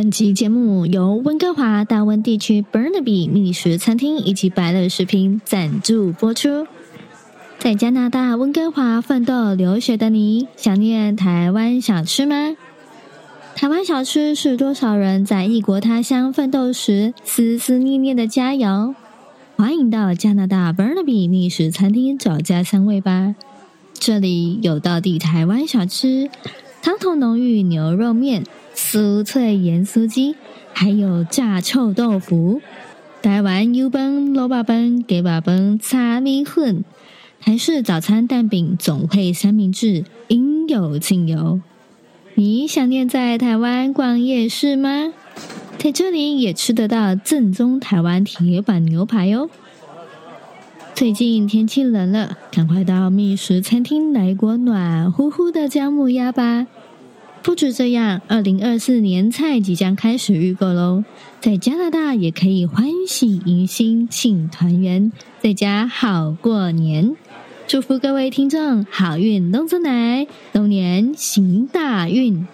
本期节目由温哥华大温地区 Burnaby 觅食餐厅以及百乐食品赞助播出。在加拿大温哥华奋斗留学的你，想念台湾小吃吗？台湾小吃是多少人在异国他乡奋斗时思思念念的佳肴。欢迎到加拿大 Burnaby 觅食餐厅找家乡味吧！这里有道地台湾小吃，汤头浓郁牛肉面。酥脆盐酥鸡，还有炸臭豆腐，台湾油饭、萝卜饭、鸡肉饭、炒米粉，台式早餐蛋饼总配三明治，应有尽有。你想念在台湾逛夜市吗？在这里也吃得到正宗台湾铁板牛排哟。最近天气冷了，赶快到觅食餐厅来锅暖乎乎的姜母鸭吧。不止这样，二零二四年菜即将开始预购喽！在加拿大也可以欢喜迎新庆团圆，在家好过年。祝福各位听众好运龙总来，龙年行大运。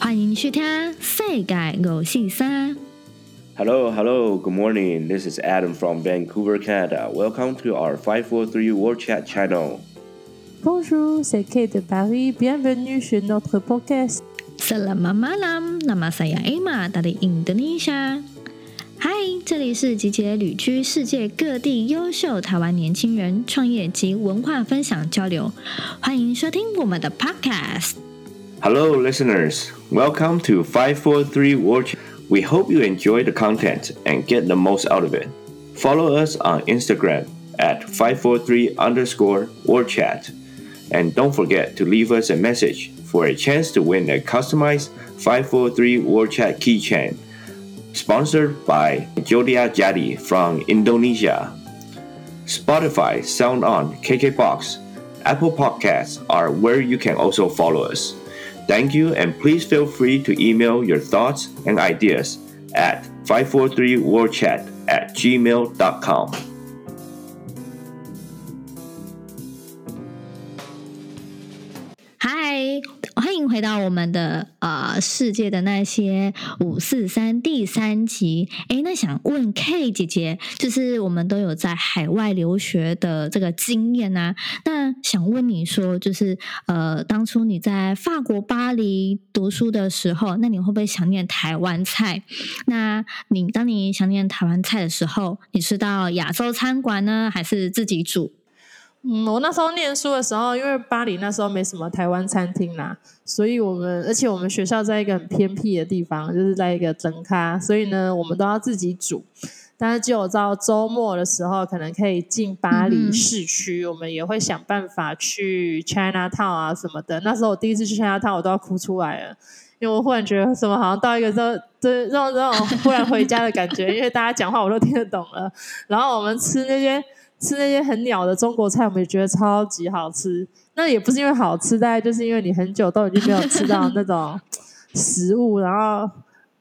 欢迎收听世界五四三。Hello, hello, good morning. This is Adam from Vancouver, Canada. Welcome to our five four three World Chat channel. Bonjour, c'est Kate de Paris. Bienvenue sur notre podcast. Selamat malam, nama saya Emma dari Indonesia. Hi，这里是集结旅居世界各地优秀台湾年轻人创业及文化分享交流，欢迎收听我们的 podcast。Hello, listeners. Welcome to five four three World Chat. We hope you enjoy the content and get the most out of it. Follow us on Instagram at five four three underscore World Chat. And don't forget to leave us a message for a chance to win a customized 543 World Chat keychain, sponsored by Jodia Jadi from Indonesia. Spotify, SoundOn, KKBox, Apple Podcasts are where you can also follow us. Thank you, and please feel free to email your thoughts and ideas at 543worldchat at gmail.com. 回到我们的呃世界的那些五四三第三集，诶，那想问 K 姐姐，就是我们都有在海外留学的这个经验啊，那想问你说，就是呃，当初你在法国巴黎读书的时候，那你会不会想念台湾菜？那你当你想念台湾菜的时候，你是到亚洲餐馆呢，还是自己煮？嗯，我那时候念书的时候，因为巴黎那时候没什么台湾餐厅啦，所以我们而且我们学校在一个很偏僻的地方，就是在一个灯咖，所以呢，我们都要自己煮。但是只有到周末的时候，可能可以进巴黎市区，嗯、我们也会想办法去 China Town 啊什么的。那时候我第一次去 China Town，我都要哭出来了，因为我忽然觉得什么好像到一个这这这种这种忽然回家的感觉，因为大家讲话我都听得懂了。然后我们吃那些。吃那些很鸟的中国菜，我们也觉得超级好吃。那也不是因为好吃，大概就是因为你很久都已经没有吃到那种食物，然后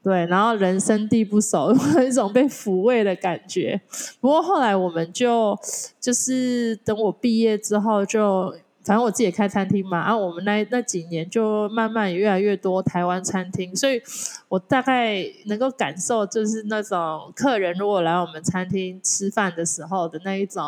对，然后人生地不熟，有一种被抚慰的感觉。不过后来我们就就是等我毕业之后就。反正我自己也开餐厅嘛，然后、我们那那几年就慢慢越来越多台湾餐厅，所以我大概能够感受，就是那种客人如果来我们餐厅吃饭的时候的那一种，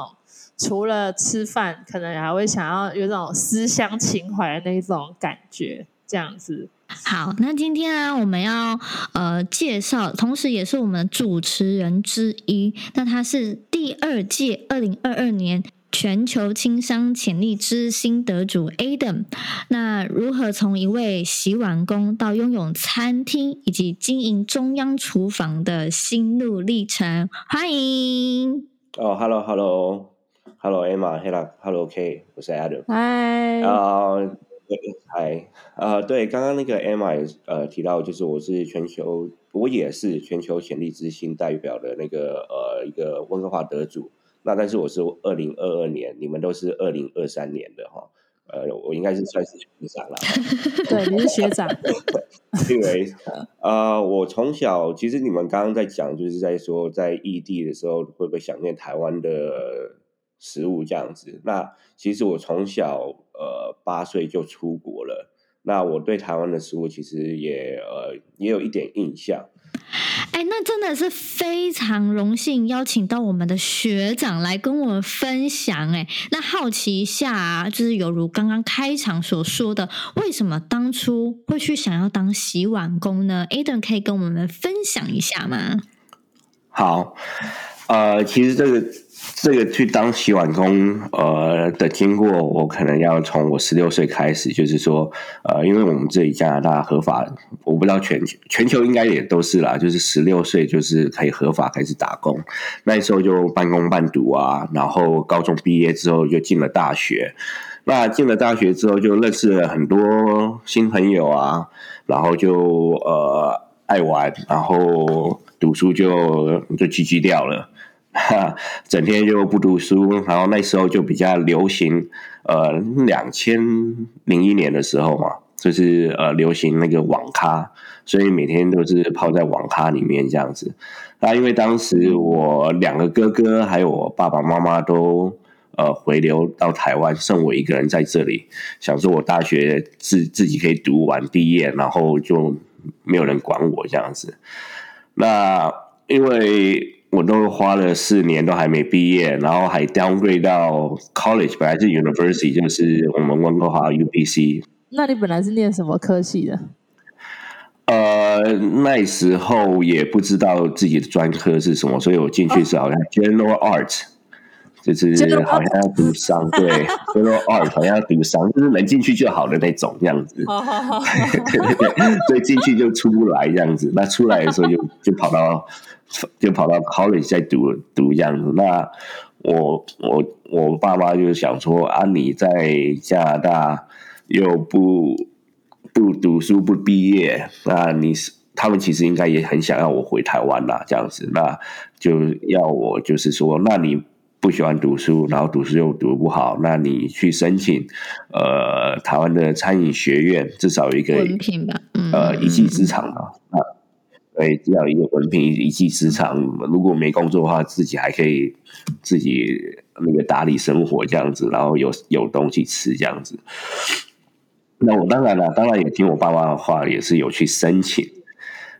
除了吃饭，可能还会想要有种思乡情怀的那一种感觉，这样子。好，那今天啊，我们要呃介绍，同时也是我们主持人之一，那他是第二届二零二二年。全球轻商潜力之星得主 Adam，那如何从一位洗碗工到拥有餐厅以及经营中央厨房的心路历程？欢迎哦、oh,，Hello，Hello，Hello，Emma，Hello，Hello，K，我是 Adam。嗨，啊，嗨，啊，对，刚刚那个 Emma 呃提到，就是我是全球，我也是全球潜力之星代表的那个呃一个温哥华得主。那但是我是二零二二年，你们都是二零二三年的哈，呃，我应该是算是学长了。对，你是学长。因为呃，我从小其实你们刚刚在讲，就是在说在异地的时候会不会想念台湾的食物这样子。那其实我从小呃八岁就出国了。那我对台湾的食物其实也呃也有一点印象。哎，那真的是非常荣幸邀请到我们的学长来跟我们分享。哎，那好奇一下啊，就是犹如刚刚开场所说的，为什么当初会去想要当洗碗工呢？Aden 可以跟我们分享一下吗？好，呃，其实这个。这个去当洗碗工，呃的经过，我可能要从我十六岁开始，就是说，呃，因为我们这里加拿大合法，我不知道全球全球应该也都是啦，就是十六岁就是可以合法开始打工，那时候就半工半读啊，然后高中毕业之后就进了大学，那进了大学之后就认识了很多新朋友啊，然后就呃爱玩，然后读书就就 GG 掉了。哈，整天就不读书，然后那时候就比较流行，呃，两千零一年的时候嘛，就是呃流行那个网咖，所以每天都是泡在网咖里面这样子。那因为当时我两个哥哥还有我爸爸妈妈都呃回流到台湾，剩我一个人在这里，想说我大学自自己可以读完毕业，然后就没有人管我这样子。那因为。我都花了四年都还没毕业，然后还 downgrade 到 college，本来是 university，就是我们温哥华 UBC。那你本来是念什么科系的？呃，那时候也不知道自己的专科是什么，所以我进去是好像 general art，就是好像要读商，对，general art 好像要读商，就是能进去就好的那种这样子。对 对对，所以进去就出不来这样子。那出来的时候就就跑到。就跑到 college 再读读这样子，那我我我爸妈就想说啊，你在加拿大又不不读书不毕业，那你是他们其实应该也很想要我回台湾啦，这样子，那就要我就是说，那你不喜欢读书，然后读书又读不好，那你去申请呃台湾的餐饮学院，至少有一个文凭吧，呃一技之长嘛，啊。对，只要一个文凭一技之长，如果没工作的话，自己还可以自己那个打理生活这样子，然后有有东西吃这样子。那我当然了，当然也听我爸妈的话，也是有去申请。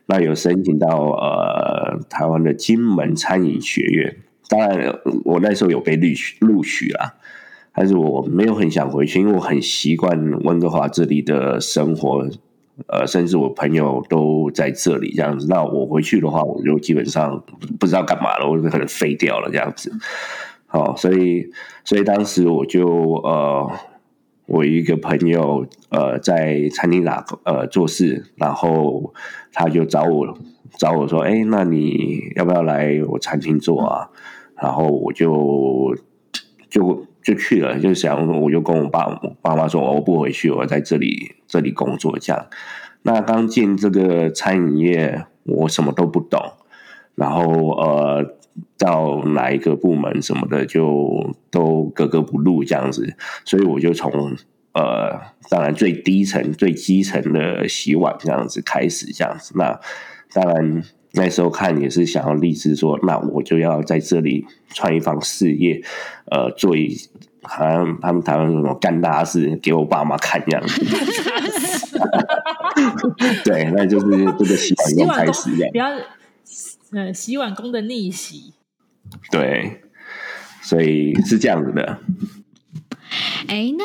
那有申请到呃台湾的金门餐饮学院，当然我那时候有被录取录取啦，但是我没有很想回去，因为我很习惯温哥华这里的生活。呃，甚至我朋友都在这里这样子，那我回去的话，我就基本上不知道干嘛了，我就可能废掉了这样子。好，所以所以当时我就呃，我一个朋友呃在餐厅打呃做事，然后他就找我找我说，哎，那你要不要来我餐厅做啊？然后我就就。就去了，就想我就跟我爸我爸妈说，我不回去，我在这里这里工作这样。那刚进这个餐饮业，我什么都不懂，然后呃，到哪一个部门什么的就都格格不入这样子，所以我就从呃，当然最低层最基层的洗碗这样子开始这样子。那当然。那时候看也是想要立志说，那我就要在这里创一方事业，呃，做一好像他们台湾什么干大事，给我爸妈看一样子。对，那就是这个洗碗工开始这样，比较呃洗碗工的逆袭。对，所以是这样子的。哎，那。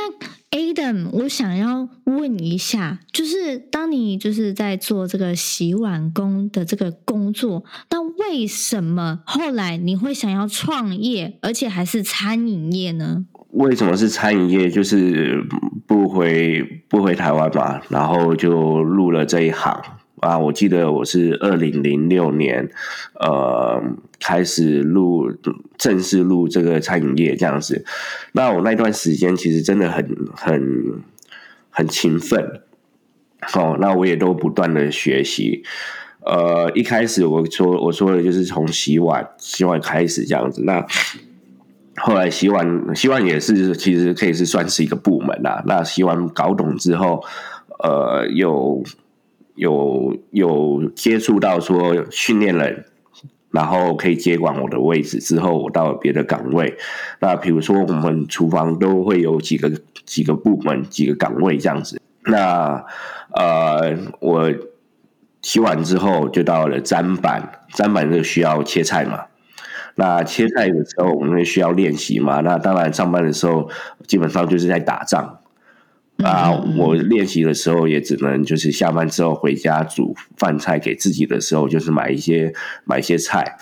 Adam，我想要问一下，就是当你就是在做这个洗碗工的这个工作，那为什么后来你会想要创业，而且还是餐饮业呢？为什么是餐饮业？就是不回不回台湾嘛，然后就入了这一行。啊，我记得我是二零零六年，呃，开始入正式入这个餐饮业这样子。那我那段时间其实真的很很很勤奋，哦，那我也都不断的学习。呃，一开始我说我说的就是从洗碗洗碗开始这样子。那后来洗碗洗碗也是其实可以是算是一个部门啦。那洗碗搞懂之后，呃，有。有有接触到说训练人，然后可以接管我的位置之后，我到了别的岗位。那比如说我们厨房都会有几个几个部门几个岗位这样子。那呃，我洗完之后就到了砧板，砧板就需要切菜嘛。那切菜的时候，我们需要练习嘛。那当然，上班的时候基本上就是在打仗啊。我练习的时候也只能就是下班之后回家煮饭菜给自己的时候，就是买一些买一些菜。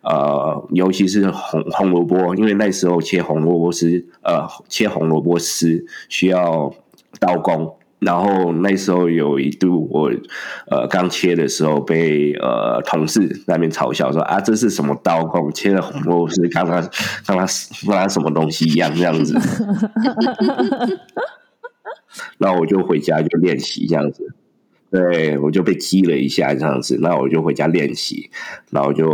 呃，尤其是红红萝卜，因为那时候切红萝卜丝，呃，切红萝卜丝需要刀工。然后那时候有一度我呃刚切的时候被呃同事那边嘲笑说啊，这是什么刀工，切的红萝卜丝，刚刚刚刚刚刚什么东西一样这样子。那我就回家就练习这样子。对，我就被激了一下这样子，那我就回家练习，然后就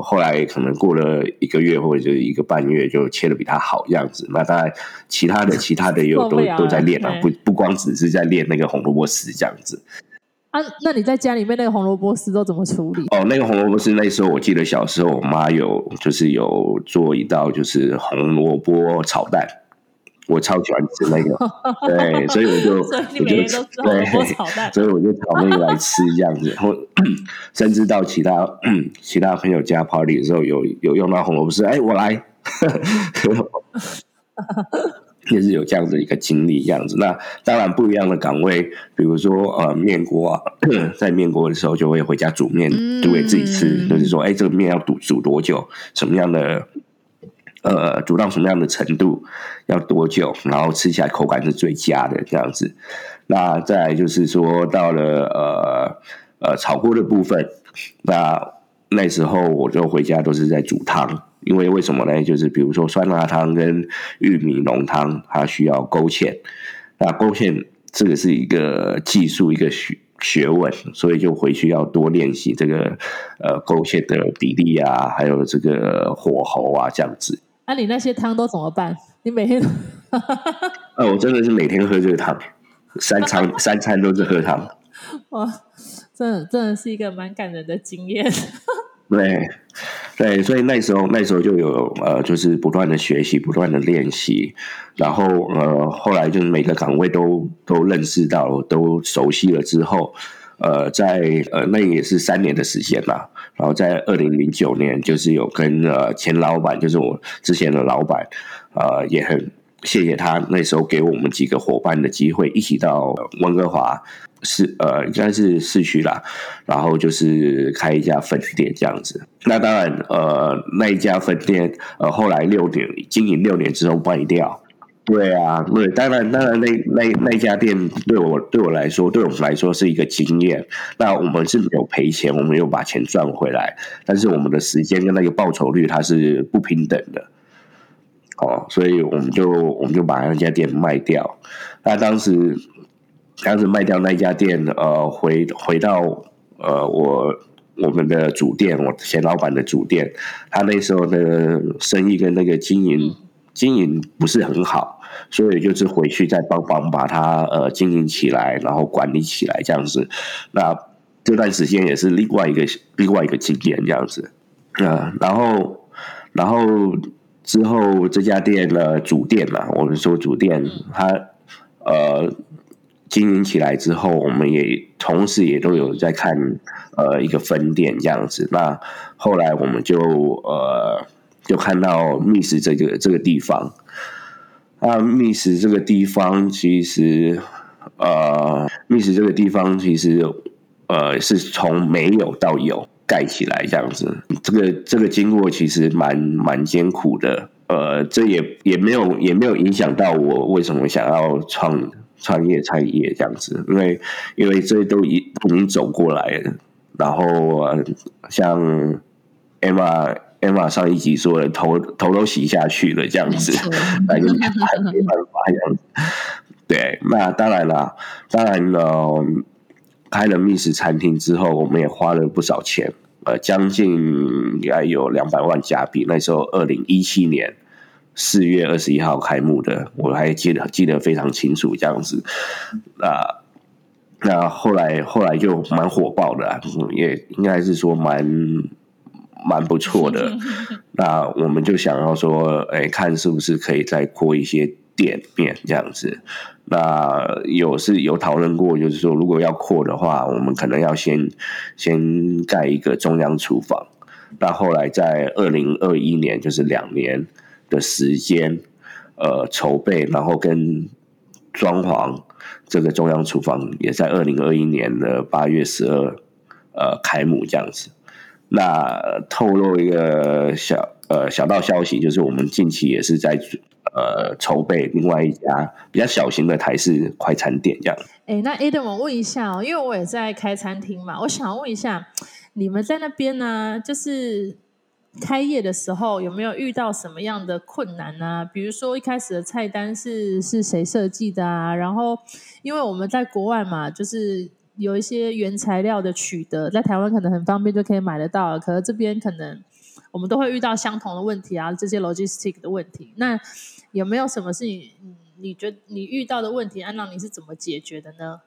后来可能过了一个月或者就一个半月，就切的比他好这样子。那当然，其他的其他的也有 都都在练啊，不不光只是在练那个红萝卜丝这样子。啊，那你在家里面那个红萝卜丝都怎么处理？哦，那个红萝卜丝那时候我记得小时候我妈有就是有做一道就是红萝卜炒蛋。我超喜欢吃那个，对，所以我就我就对，所以我就炒那个来吃这样子，然后甚至到其他其他朋友家 party 的时候，有有用到红萝卜丝，哎，我来，也是有这样子一个经历，这样子。那当然不一样的岗位，比如说呃面锅啊，在面锅的时候就会回家煮面，煮给自己吃，嗯、就是说，哎，这个面要煮煮多久，什么样的。呃，煮到什么样的程度，要多久，然后吃起来口感是最佳的这样子。那再来就是说，到了呃呃炒锅的部分，那那时候我就回家都是在煮汤，因为为什么呢？就是比如说酸辣汤跟玉米浓汤，它需要勾芡，那勾芡这个是一个技术，一个学学问，所以就回去要多练习这个呃勾芡的比例啊，还有这个火候啊，这样子。那、啊、你那些汤都怎么办？你每天都……呃、哦，我真的是每天喝这个汤，三餐 三餐都是喝汤。哇，真的真的是一个蛮感人的经验。对对，所以那时候那时候就有呃，就是不断的学习，不断的练习，然后呃，后来就是每个岗位都都认识到，都熟悉了之后。呃，在呃，那也是三年的时间嘛。然后在二零零九年，就是有跟呃前老板，就是我之前的老板，呃，也很谢谢他那时候给我们几个伙伴的机会，一起到温哥华市，呃，应该是市区啦。然后就是开一家分店这样子。那当然，呃，那一家分店，呃，后来六年经营六年之后卖掉。对啊，对，当然，当然那，那那家店对我对我来说，对我们来说是一个经验。那我们是没有赔钱，我们有把钱赚回来，但是我们的时间跟那个报酬率它是不平等的。哦，所以我们就我们就把那家店卖掉。那当时当时卖掉那家店，呃，回回到呃我我们的主店，我前老板的主店，他那时候的生意跟那个经营。经营不是很好，所以就是回去再帮忙把它呃经营起来，然后管理起来这样子。那这段时间也是另外一个另外一个经验这样子。呃，然后然后之后这家店呢主店嘛，我们说主店，它呃经营起来之后，我们也同时也都有在看呃一个分店这样子。那后来我们就呃。就看到密斯这个这个地方，啊，密室这个地方其实，呃，密室这个地方其实，呃，是从没有到有盖起来这样子。这个这个经过其实蛮蛮艰苦的，呃，这也也没有也没有影响到我为什么想要创创业创业这样子，因为因为这都已已经走过来了，然后呃，像 Emma。Emma 上一集说的头头都洗下去了，这样子，那就没办法这样子。对，那当然了，当然了，开了密室餐厅之后，我们也花了不少钱，呃，将近应该有两百万加币。那时候二零一七年四月二十一号开幕的，我还记得记得非常清楚，这样子。那那后来后来就蛮火爆的，也应该是说蛮。蛮不错的，那我们就想要说，哎，看是不是可以再扩一些店面这样子。那有是有讨论过，就是说如果要扩的话，我们可能要先先盖一个中央厨房。那后来在二零二一年，就是两年的时间，呃，筹备，然后跟装潢这个中央厨房，也在二零二一年的八月十二，呃，开幕这样子。那透露一个小呃小道消息，就是我们近期也是在呃筹备另外一家比较小型的台式快餐店这样。哎，那 Adam，我问一下哦，因为我也在开餐厅嘛，我想问一下，你们在那边呢，就是开业的时候有没有遇到什么样的困难呢？比如说一开始的菜单是是谁设计的啊？然后因为我们在国外嘛，就是。有一些原材料的取得，在台湾可能很方便就可以买得到，可是这边可能我们都会遇到相同的问题啊，这些 logistic 的问题。那有没有什么是你你觉得你遇到的问题，安娜你是怎么解决的呢？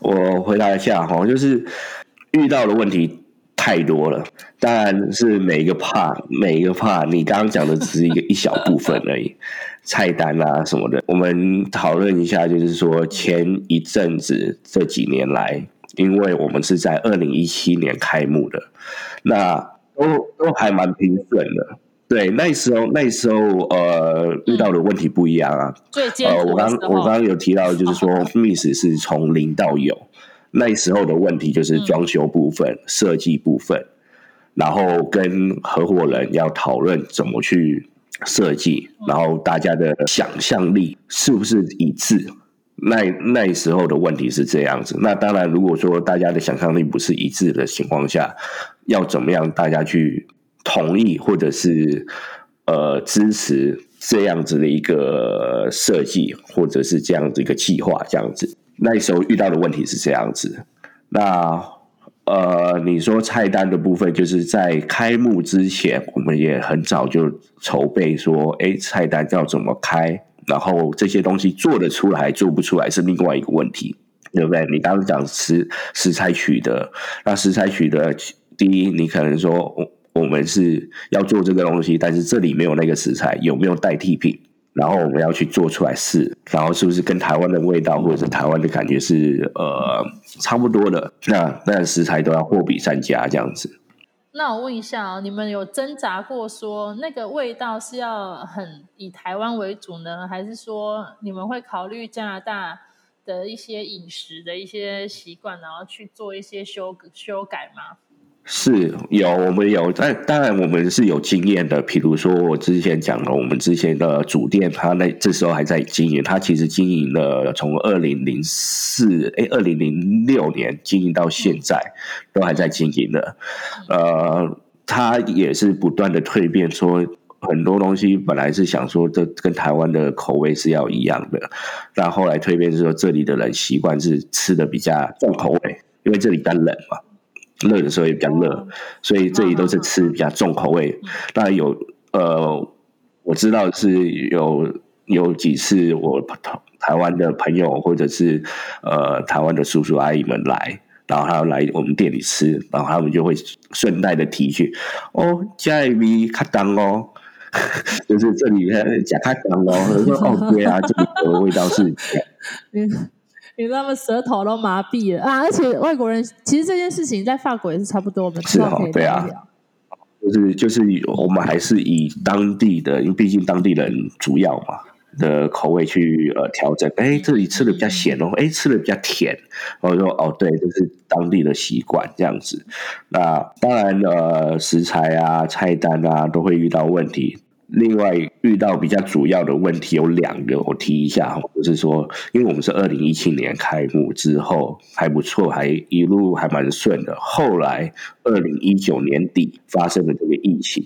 我回答一下哈，就是遇到的问题太多了，当然是每一个 part 每一个 part，你刚刚讲的只是一个一小部分而已。菜单啊什么的，我们讨论一下，就是说前一阵子这几年来，因为我们是在二零一七年开幕的，那都都还蛮平顺的。对，那时候那时候呃遇到的问题不一样啊。最呃，我刚我刚刚有提到，就是说 Miss 是从零到有，那时候的问题就是装修部分、嗯、设计部分，然后跟合伙人要讨论怎么去。设计，然后大家的想象力是不是一致？那那时候的问题是这样子。那当然，如果说大家的想象力不是一致的情况下，要怎么样大家去同意或者是呃支持这样子的一个设计，或者是这样子一个计划？这样子，那时候遇到的问题是这样子。那。呃，你说菜单的部分，就是在开幕之前，我们也很早就筹备说，哎，菜单要怎么开，然后这些东西做得出来，做不出来是另外一个问题，对不对？你刚刚讲食食材取得，那食材取得，第一，你可能说我我们是要做这个东西，但是这里没有那个食材，有没有代替品？然后我们要去做出来试，然后是不是跟台湾的味道或者是台湾的感觉是呃差不多的？那那食材都要货比三家这样子。那我问一下啊，你们有挣扎过说那个味道是要很以台湾为主呢，还是说你们会考虑加拿大的一些饮食的一些习惯，然后去做一些修修改吗？是有，我们有，但当然我们是有经验的。比如说我之前讲了，我们之前的主店，他那这时候还在经营，他其实经营了从二零零四哎二零零六年经营到现在，都还在经营的。呃，他也是不断的蜕变，说很多东西本来是想说这跟台湾的口味是要一样的，但后来蜕变是说这里的人习惯是吃的比较重口味，因为这里比较冷嘛。热的时候也比较热，所以这里都是吃比较重口味。当然有呃，我知道是有有几次我台湾的朋友或者是呃台湾的叔叔阿姨们来，然后他要来我们店里吃，然后他们就会顺带的提句哦，加一米卡当哦，就是这里加卡当哦，我说哦对啊，这里的味道是。你他们舌头都麻痹了啊！而且外国人其实这件事情在法国也是差不多，我们是哦，对啊，就是就是我们还是以当地的，因为毕竟当地人主要嘛的口味去呃调整。哎，这里吃的比较咸哦，哎，吃的比较甜。我说哦，对，这是当地的习惯这样子。那当然呃，食材啊、菜单啊都会遇到问题。另外遇到比较主要的问题有两个，我提一下，就是说，因为我们是二零一七年开幕之后还不错，还一路还蛮顺的。后来二零一九年底发生了这个疫情，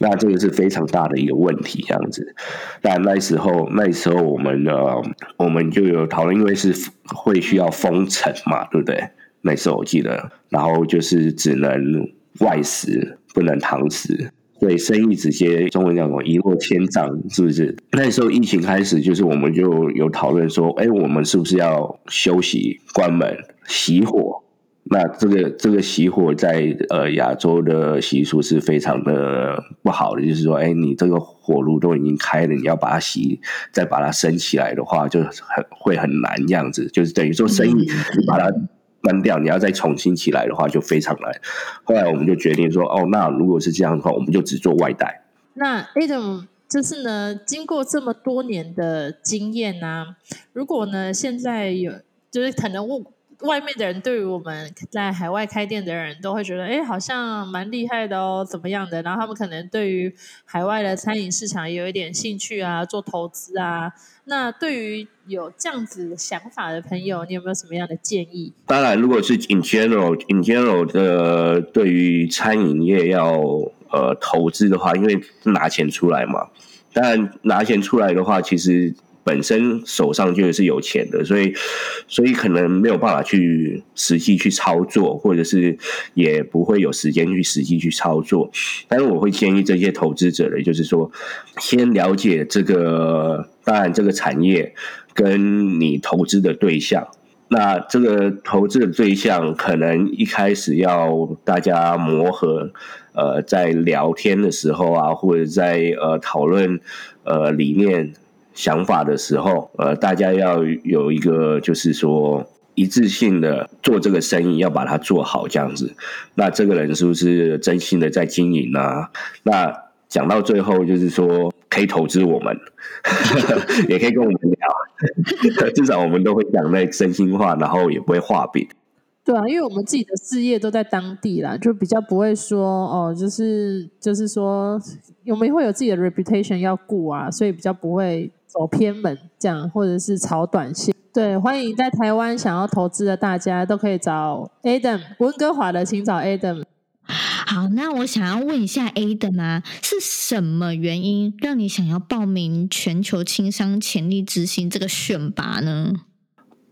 那这个是非常大的一个问题，这样子。但那时候那时候我们呃，我们就有讨论，因为是会需要封城嘛，对不对？那时候我记得，然后就是只能外食，不能堂食。对，生意直接中文叫什么一落千丈，是不是？那时候疫情开始，就是我们就有讨论说，哎，我们是不是要休息、关门、熄火，那这个这个熄火在呃亚洲的习俗是非常的不好的，就是说，哎，你这个火炉都已经开了，你要把它熄，再把它升起来的话，就很会很难这样子，就是等于说生意你把它关掉，你要再重新起来的话就非常难。后来我们就决定说，哦，那如果是这样的话，我们就只做外带。那 Adam 就是呢，经过这么多年的经验呢、如果呢现在有就是可能我。外面的人对于我们在海外开店的人都会觉得，哎，好像蛮厉害的哦，怎么样的？然后他们可能对于海外的餐饮市场也有一点兴趣啊，做投资啊。那对于有这样子想法的朋友，你有没有什么样的建议？当然，如果是 in general in general 的对于餐饮业要呃投资的话，因为拿钱出来嘛。当然拿钱出来的话，其实。本身手上就是有钱的，所以所以可能没有办法去实际去操作，或者是也不会有时间去实际去操作。但是我会建议这些投资者的，就是说先了解这个，当然这个产业跟你投资的对象。那这个投资的对象可能一开始要大家磨合，呃，在聊天的时候啊，或者在呃讨论呃理念。想法的时候，呃，大家要有一个，就是说一致性的做这个生意，要把它做好这样子。那这个人是不是真心的在经营呢？那讲到最后，就是说可以投资我们，也可以跟我们聊，至少我们都会讲那真心话，然后也不会画饼。对啊，因为我们自己的事业都在当地啦，就比较不会说哦，就是就是说我们会有自己的 reputation 要顾啊，所以比较不会。走偏门这样，或者是炒短线。对，欢迎在台湾想要投资的大家都可以找 Adam 温哥华的，请找 Adam。好，那我想要问一下 Adam 啊，是什么原因让你想要报名全球轻商潜力之星这个选拔呢？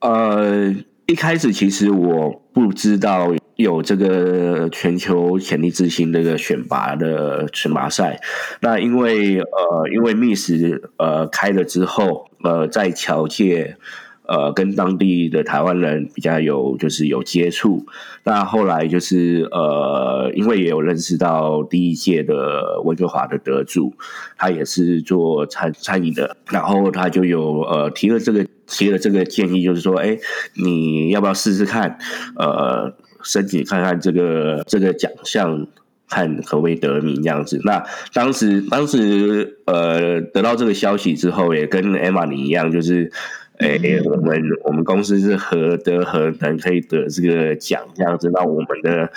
呃，一开始其实我不知道。有这个全球潜力之星这个选拔的选拔赛，那因为呃，因为 Miss 呃开了之后，呃，在侨界呃跟当地的台湾人比较有就是有接触，那后来就是呃，因为也有认识到第一届的温哥华的得主，他也是做餐餐饮的，然后他就有呃提了这个提了这个建议，就是说，哎，你要不要试试看？呃。申请看看这个这个奖项，看可不可以得名这样子。那当时当时呃得到这个消息之后，也跟 Emma 你一样，就是诶、欸，我们我们公司是何德何能可以得这个奖这样子？那我们的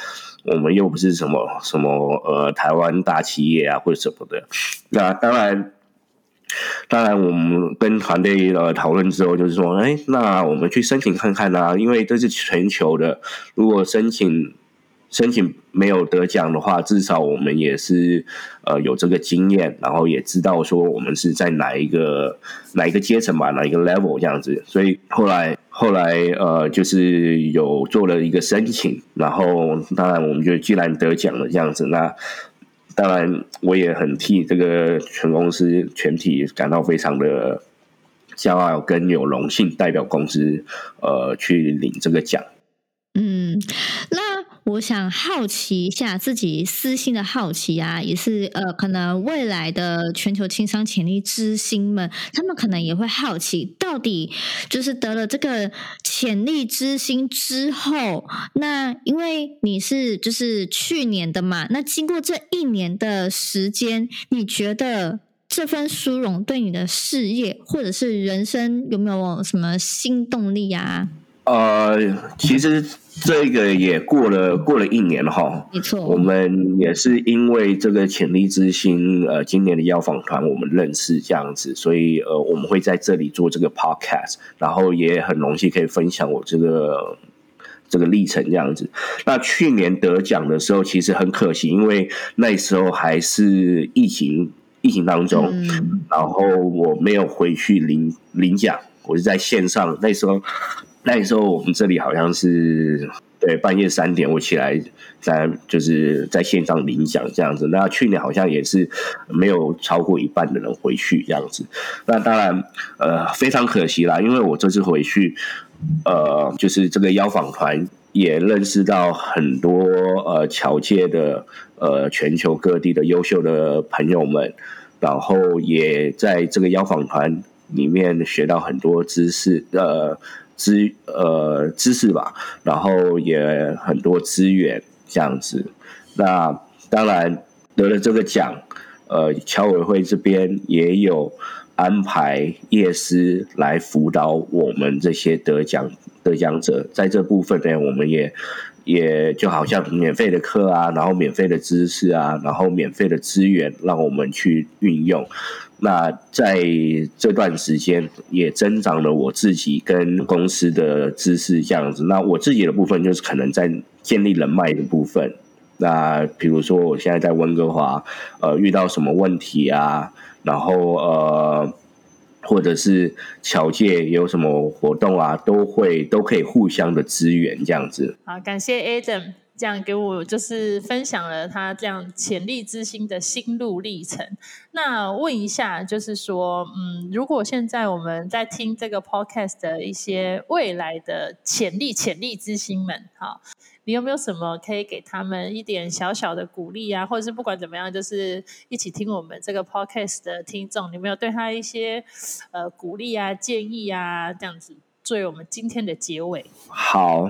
我们又不是什么什么呃台湾大企业啊或者什么的。那当然。当然，我们跟团队呃讨论之后，就是说，哎，那我们去申请看看啊，因为这是全球的，如果申请申请没有得奖的话，至少我们也是呃有这个经验，然后也知道说我们是在哪一个哪一个阶层吧，哪一个 level 这样子。所以后来后来呃就是有做了一个申请，然后当然我们就既然得奖了这样子，那。当然，我也很替这个全公司全体感到非常的骄傲跟有荣幸，代表公司呃去领这个奖。我想好奇一下自己私心的好奇啊，也是呃，可能未来的全球青商潜力之星们，他们可能也会好奇，到底就是得了这个潜力之星之后，那因为你是就是去年的嘛，那经过这一年的时间，你觉得这份殊荣对你的事业或者是人生有没有什么新动力啊？呃，其实这个也过了过了一年了哈，没错，我们也是因为这个潜力之星，呃，今年的邀访团我们认识这样子，所以呃，我们会在这里做这个 podcast，然后也很荣幸可以分享我这个这个历程这样子。那去年得奖的时候，其实很可惜，因为那时候还是疫情疫情当中，嗯，然后我没有回去领领奖，我是在线上那时候。那时候我们这里好像是对半夜三点我起来在就是在线上领奖这样子。那去年好像也是没有超过一半的人回去这样子。那当然呃非常可惜啦，因为我这次回去呃就是这个邀访团也认识到很多呃侨界的呃全球各地的优秀的朋友们，然后也在这个邀访团里面学到很多知识呃知呃知识吧，然后也很多资源这样子。那当然得了这个奖，呃，侨委会这边也有安排业师来辅导我们这些得奖。得奖者在这部分呢，我们也也就好像免费的课啊，然后免费的知识啊，然后免费的资源，让我们去运用。那在这段时间也增长了我自己跟公司的知识，这样子。那我自己的部分就是可能在建立人脉的部分。那比如说我现在在温哥华，呃，遇到什么问题啊，然后呃。或者是侨界有什么活动啊，都会都可以互相的支援这样子。好，感谢 Adam 这样给我就是分享了他这样潜力之星的心路历程。那问一下，就是说，嗯，如果现在我们在听这个 Podcast 的一些未来的潜力潜力之星们，好。你有没有什么可以给他们一点小小的鼓励啊？或者是不管怎么样，就是一起听我们这个 podcast 的听众，你有没有对他一些呃鼓励啊、建议啊，这样子作为我们今天的结尾？好，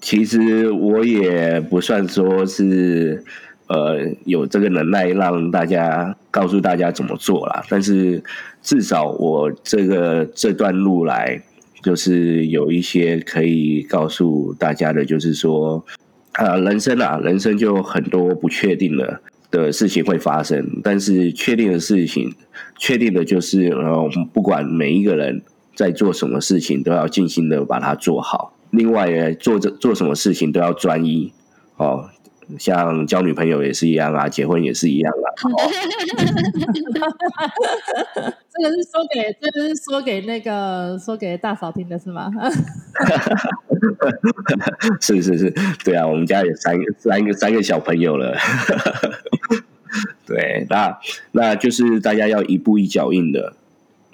其实我也不算说是呃有这个能耐让大家告诉大家怎么做啦，但是至少我这个这段路来。就是有一些可以告诉大家的，就是说，啊，人生啊，人生就很多不确定的的事情会发生，但是确定的事情，确定的就是，呃，不管每一个人在做什么事情，都要尽心的把它做好。另外呢，做这做什么事情都要专一，哦。像交女朋友也是一样啊，结婚也是一样啊。这个是说给，这个是说给那个说给大嫂听的是吗？是是是，对啊，我们家有三个三个三个小朋友了。对，那那就是大家要一步一脚印的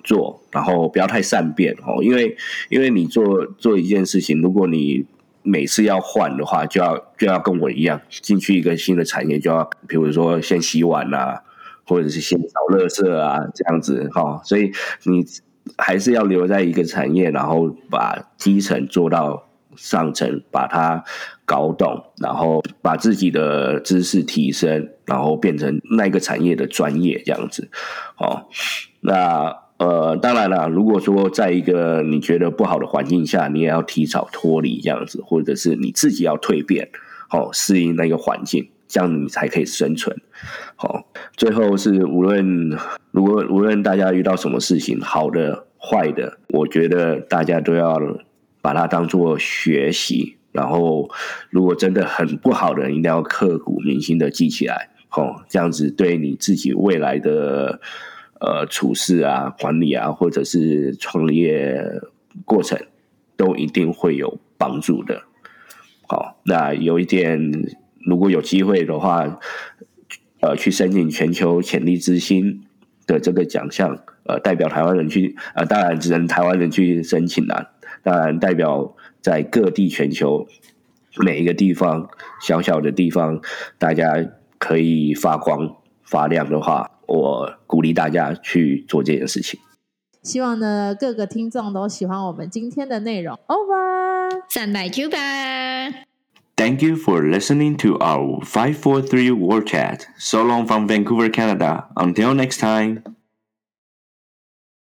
做，然后不要太善变哦，因为因为你做做一件事情，如果你每次要换的话，就要就要跟我一样进去一个新的产业，就要比如说先洗碗啊，或者是先扫垃圾啊，这样子哈。所以你还是要留在一个产业，然后把基层做到上层，把它搞懂，然后把自己的知识提升，然后变成那个产业的专业这样子。哦，那。呃，当然了，如果说在一个你觉得不好的环境下，你也要提早脱离这样子，或者是你自己要蜕变，好、哦、适应那个环境，这样你才可以生存。好、最后是无论如果无论大家遇到什么事情，好的坏的，我觉得大家都要把它当做学习，然后如果真的很不好的，一定要刻骨铭心的记起来。好、哦，这样子对你自己未来的。呃，处事啊，管理啊，或者是创业过程，都一定会有帮助的。好，那有一点，如果有机会的话，呃，去申请全球潜力之星的这个奖项，呃，代表台湾人去，呃，当然只能台湾人去申请啦。当然，代表在各地全球每一个地方，小小的地方，大家可以发光发亮的话。我鼓励大家去做这件事情。希望呢，各个听众都喜欢我们今天的内容。Over，三百九百。Thank you for listening to our five four three War Chat. So long from Vancouver, Canada. Until next time.